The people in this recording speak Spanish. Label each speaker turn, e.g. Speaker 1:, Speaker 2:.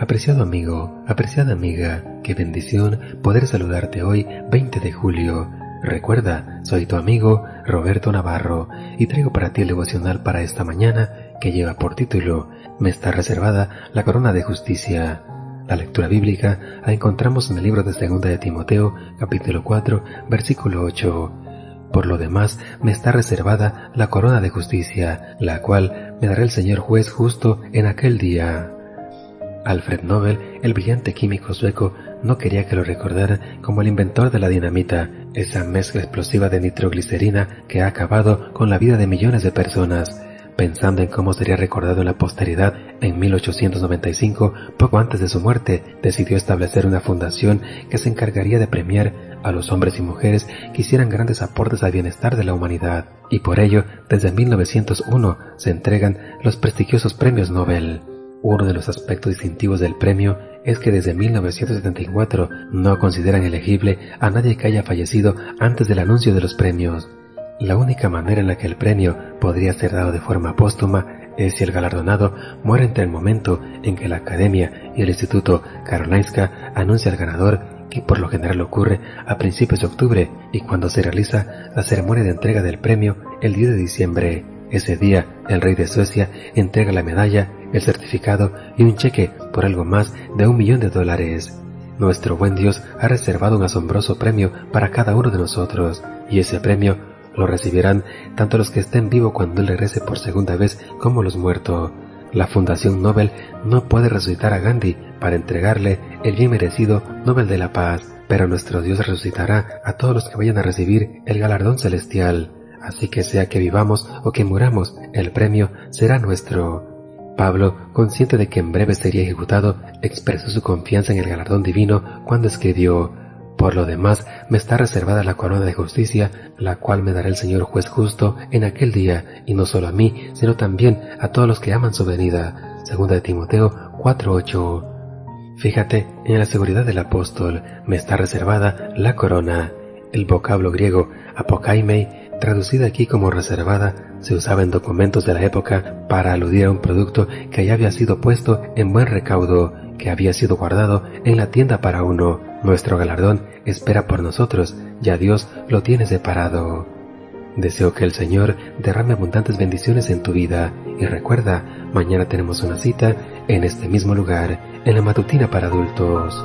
Speaker 1: Apreciado amigo, apreciada amiga, qué bendición poder saludarte hoy 20 de julio. Recuerda, soy tu amigo Roberto Navarro y traigo para ti el devocional para esta mañana que lleva por título Me está reservada la corona de justicia. La lectura bíblica la encontramos en el libro de Segunda de Timoteo, capítulo 4, versículo 8. Por lo demás, me está reservada la corona de justicia, la cual me dará el Señor juez justo en aquel día. Alfred Nobel, el brillante químico sueco, no quería que lo recordaran como el inventor de la dinamita, esa mezcla explosiva de nitroglicerina que ha acabado con la vida de millones de personas. Pensando en cómo sería recordado en la posteridad, en 1895, poco antes de su muerte, decidió establecer una fundación que se encargaría de premiar a los hombres y mujeres que hicieran grandes aportes al bienestar de la humanidad, y por ello, desde 1901 se entregan los prestigiosos premios Nobel. Uno de los aspectos distintivos del premio es que desde 1974 no consideran elegible a nadie que haya fallecido antes del anuncio de los premios. La única manera en la que el premio podría ser dado de forma póstuma es si el galardonado muere entre el momento en que la Academia y el Instituto Karolinska anuncia al ganador, que por lo general ocurre a principios de octubre y cuando se realiza la ceremonia de entrega del premio el 10 de diciembre. Ese día, el rey de Suecia entrega la medalla, el certificado y un cheque por algo más de un millón de dólares. Nuestro buen Dios ha reservado un asombroso premio para cada uno de nosotros, y ese premio lo recibirán tanto los que estén vivos cuando Él regrese por segunda vez como los muertos. La Fundación Nobel no puede resucitar a Gandhi para entregarle el bien merecido Nobel de la Paz, pero nuestro Dios resucitará a todos los que vayan a recibir el galardón celestial. Así que sea que vivamos o que muramos, el premio será nuestro. Pablo, consciente de que en breve sería ejecutado, expresó su confianza en el galardón divino cuando escribió, Por lo demás, me está reservada la corona de justicia, la cual me dará el Señor juez justo en aquel día, y no solo a mí, sino también a todos los que aman su venida. Segunda de Timoteo 4.8. Fíjate en la seguridad del apóstol, me está reservada la corona. El vocablo griego apokaimei traducida aquí como reservada, se usaba en documentos de la época para aludir a un producto que ya había sido puesto en buen recaudo, que había sido guardado en la tienda para uno. Nuestro galardón espera por nosotros, ya Dios lo tiene separado. Deseo que el Señor derrame abundantes bendiciones en tu vida y recuerda, mañana tenemos una cita en este mismo lugar, en la matutina para adultos.